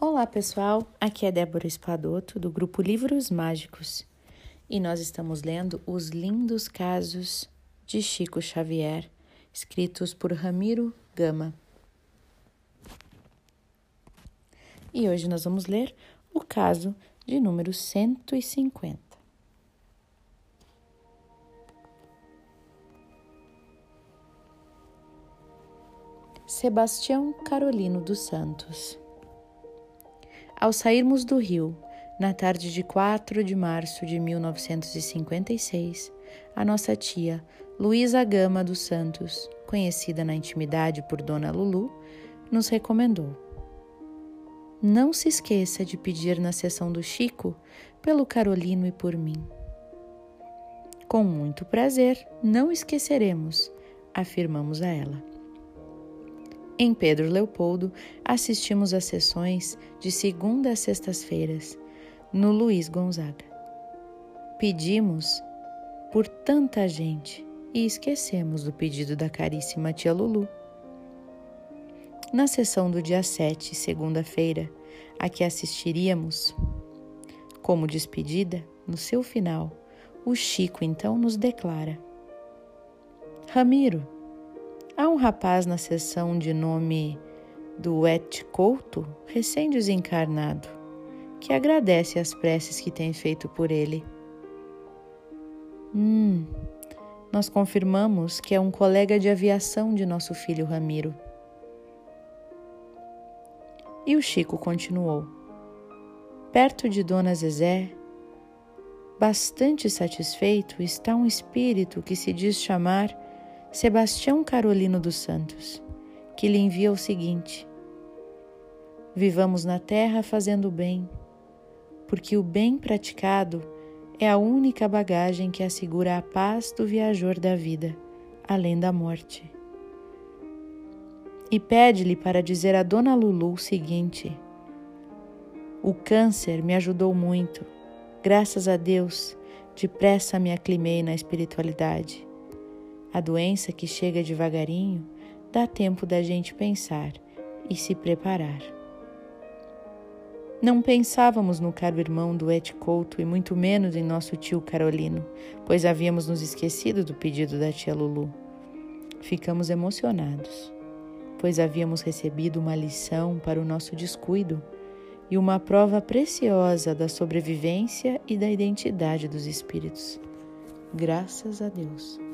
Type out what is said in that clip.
Olá pessoal, aqui é Débora Espadoto do grupo Livros Mágicos e nós estamos lendo Os Lindos Casos de Chico Xavier, escritos por Ramiro Gama. E hoje nós vamos ler o caso de número 150. Sebastião Carolino dos Santos ao sairmos do rio, na tarde de 4 de março de 1956, a nossa tia, Luísa Gama dos Santos, conhecida na intimidade por Dona Lulu, nos recomendou: Não se esqueça de pedir na sessão do Chico pelo Carolino e por mim. Com muito prazer, não esqueceremos, afirmamos a ela. Em Pedro Leopoldo, assistimos às sessões de segunda a sextas-feiras, no Luiz Gonzaga. Pedimos por tanta gente e esquecemos do pedido da caríssima tia Lulu. Na sessão do dia 7, segunda-feira, a que assistiríamos, como despedida, no seu final, o Chico então nos declara: Ramiro, Há um rapaz na sessão de nome do Et Couto, recém-desencarnado, que agradece as preces que tem feito por ele. Hum, nós confirmamos que é um colega de aviação de nosso filho Ramiro. E o Chico continuou. Perto de Dona Zezé, bastante satisfeito, está um espírito que se diz chamar Sebastião Carolino dos Santos, que lhe envia o seguinte: Vivamos na terra fazendo o bem, porque o bem praticado é a única bagagem que assegura a paz do viajor da vida, além da morte. E pede-lhe para dizer a Dona Lulu o seguinte: O câncer me ajudou muito, graças a Deus, depressa me aclimei na espiritualidade. A doença que chega devagarinho dá tempo da gente pensar e se preparar. Não pensávamos no caro irmão do Et Couto e muito menos em nosso tio Carolino, pois havíamos nos esquecido do pedido da tia Lulu. Ficamos emocionados, pois havíamos recebido uma lição para o nosso descuido e uma prova preciosa da sobrevivência e da identidade dos espíritos. Graças a Deus.